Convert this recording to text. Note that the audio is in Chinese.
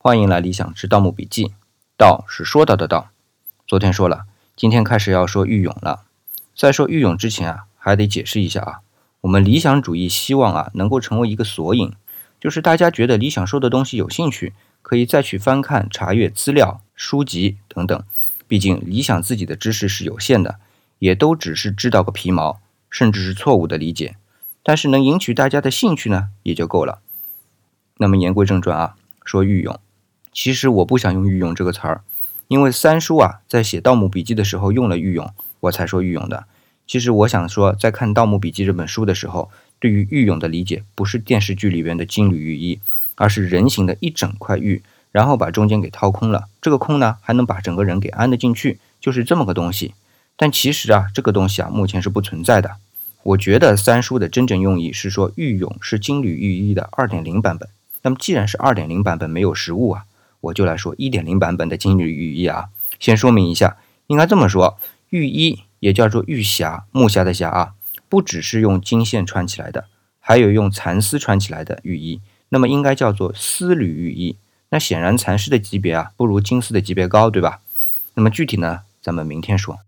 欢迎来理想之盗墓笔记。道是说到的道。昨天说了，今天开始要说玉俑了。在说玉俑之前啊，还得解释一下啊。我们理想主义希望啊，能够成为一个索引，就是大家觉得理想说的东西有兴趣，可以再去翻看、查阅资料、书籍等等。毕竟理想自己的知识是有限的，也都只是知道个皮毛，甚至是错误的理解。但是能引起大家的兴趣呢，也就够了。那么言归正传啊，说玉俑。其实我不想用“御用”这个词儿，因为三叔啊在写《盗墓笔记》的时候用了“御用”，我才说“御用”的。其实我想说，在看《盗墓笔记》这本书的时候，对于玉俑的理解不是电视剧里边的金缕玉衣，而是人形的一整块玉，然后把中间给掏空了，这个空呢还能把整个人给安得进去，就是这么个东西。但其实啊，这个东西啊目前是不存在的。我觉得三叔的真正用意是说，玉俑是金缕玉衣的二点零版本。那么既然是二点零版本，没有实物啊。我就来说一点零版本的金缕玉衣啊，先说明一下，应该这么说，玉衣也叫做玉匣，木匣的匣啊，不只是用金线穿起来的，还有用蚕丝穿起来的玉衣，那么应该叫做丝缕玉衣。那显然蚕丝的级别啊，不如金丝的级别高，对吧？那么具体呢，咱们明天说。